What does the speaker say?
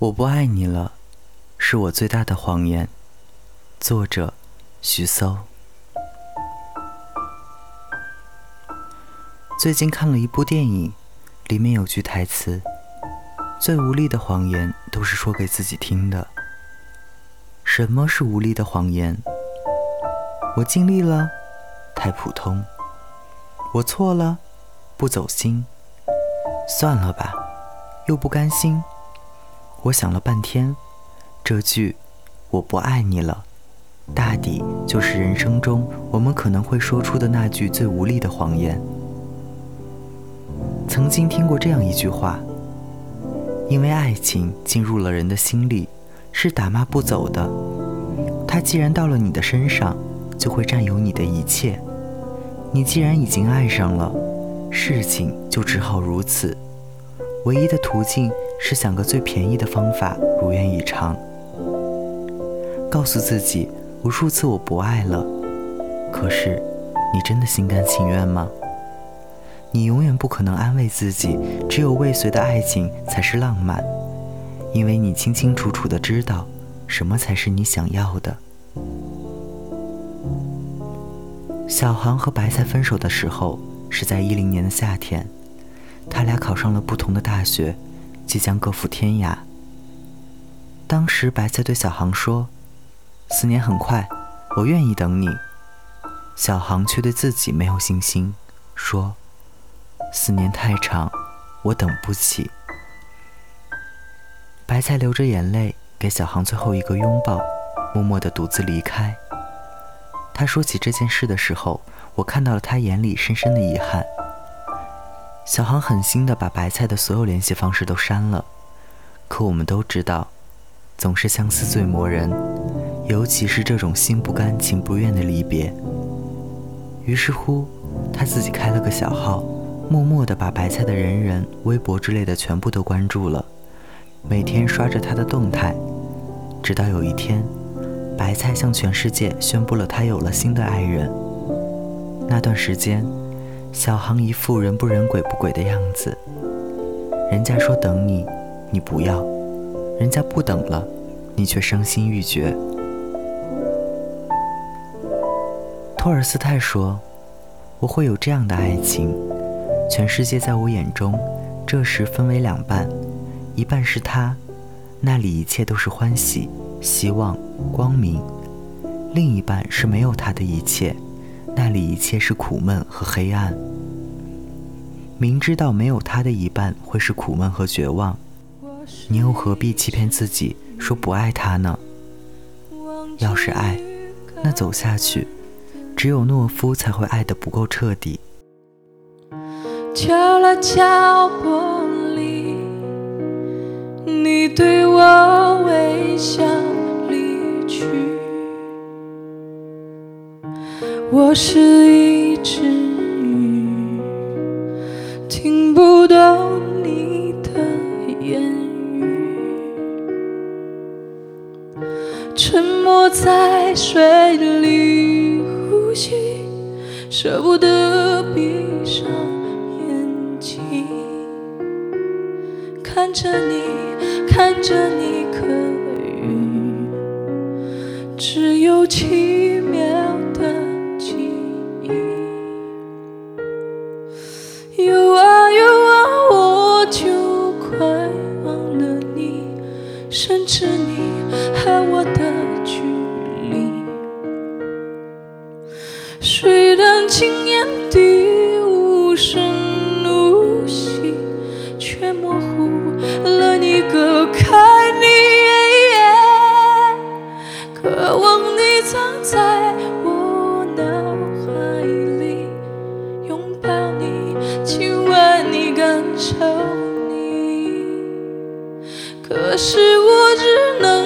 我不爱你了，是我最大的谎言。作者：徐搜。最近看了一部电影，里面有句台词：“最无力的谎言都是说给自己听的。”什么是无力的谎言？我尽力了，太普通；我错了，不走心。算了吧，又不甘心。我想了半天，这句“我不爱你了”，大抵就是人生中我们可能会说出的那句最无力的谎言。曾经听过这样一句话：“因为爱情进入了人的心里，是打骂不走的。它既然到了你的身上，就会占有你的一切。你既然已经爱上了，事情就只好如此。唯一的途径。”是想个最便宜的方法，如愿以偿。告诉自己无数次我不爱了，可是你真的心甘情愿吗？你永远不可能安慰自己，只有未遂的爱情才是浪漫，因为你清清楚楚的知道，什么才是你想要的。小航和白菜分手的时候是在一零年的夏天，他俩考上了不同的大学。即将各赴天涯。当时白菜对小航说：“四年很快，我愿意等你。”小航却对自己没有信心，说：“四年太长，我等不起。”白菜流着眼泪给小航最后一个拥抱，默默地独自离开。他说起这件事的时候，我看到了他眼里深深的遗憾。小航狠心的把白菜的所有联系方式都删了，可我们都知道，总是相思最磨人，尤其是这种心不甘情不愿的离别。于是乎，他自己开了个小号，默默的把白菜的人人、微博之类的全部都关注了，每天刷着他的动态，直到有一天，白菜向全世界宣布了他有了新的爱人。那段时间。小航一副人不人鬼不鬼的样子，人家说等你，你不要；人家不等了，你却伤心欲绝。托尔斯泰说：“我会有这样的爱情，全世界在我眼中，这时分为两半，一半是他，那里一切都是欢喜、希望、光明；另一半是没有他的一切。”那里一切是苦闷和黑暗。明知道没有他的一半会是苦闷和绝望，你又何必欺骗自己说不爱他呢？要是爱，那走下去，只有懦夫才会爱得不够彻底。敲了敲玻璃，你对我是一只鱼，听不懂你的言语，沉默在水里呼吸，舍不得闭上眼睛，看着你，看着你可语，只有情我的距离，虽然轻言地无声无息，却模糊了你隔开你，渴望你藏在我脑海里，拥抱你，亲吻你，感受你，可是我。只能